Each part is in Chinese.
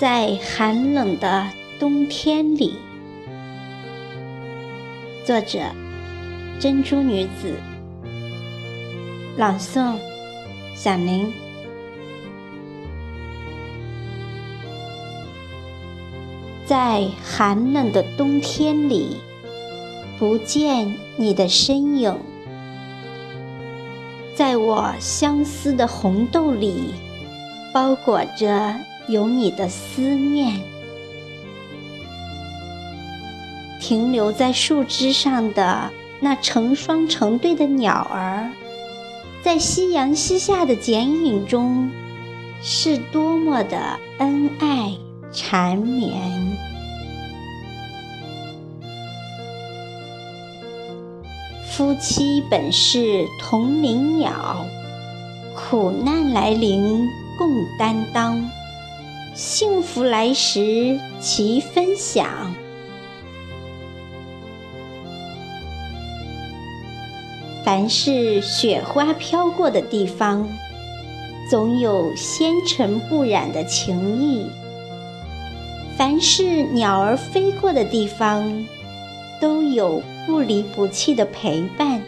在寒冷的冬天里，作者：珍珠女子，朗诵：小宁。在寒冷的冬天里，不见你的身影，在我相思的红豆里，包裹着有你的思念。停留在树枝上的那成双成对的鸟儿，在夕阳西下的剪影中，是多么的恩爱。缠绵，夫妻本是同林鸟，苦难来临共担当，幸福来时齐分享。凡是雪花飘过的地方，总有纤尘不染的情谊。凡是鸟儿飞过的地方，都有不离不弃的陪伴。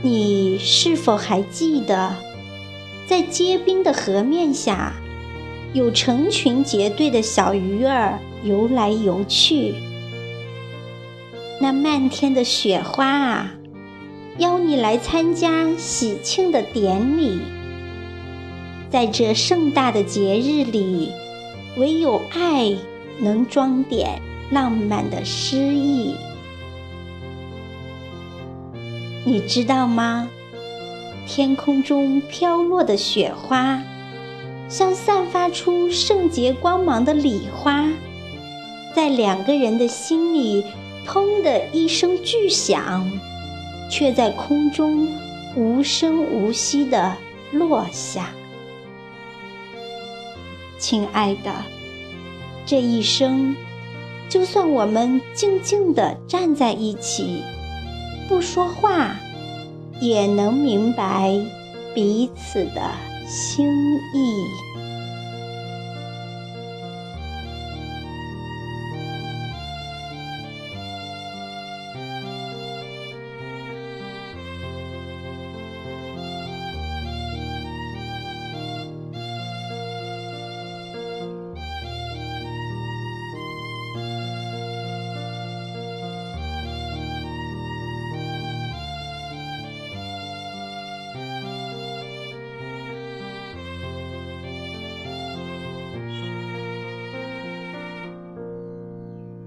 你是否还记得，在结冰的河面下，有成群结队的小鱼儿游来游去？那漫天的雪花啊，邀你来参加喜庆的典礼。在这盛大的节日里，唯有爱能装点浪漫的诗意。你知道吗？天空中飘落的雪花，像散发出圣洁光芒的礼花，在两个人的心里，砰的一声巨响，却在空中无声无息地落下。亲爱的，这一生，就算我们静静地站在一起，不说话，也能明白彼此的心意。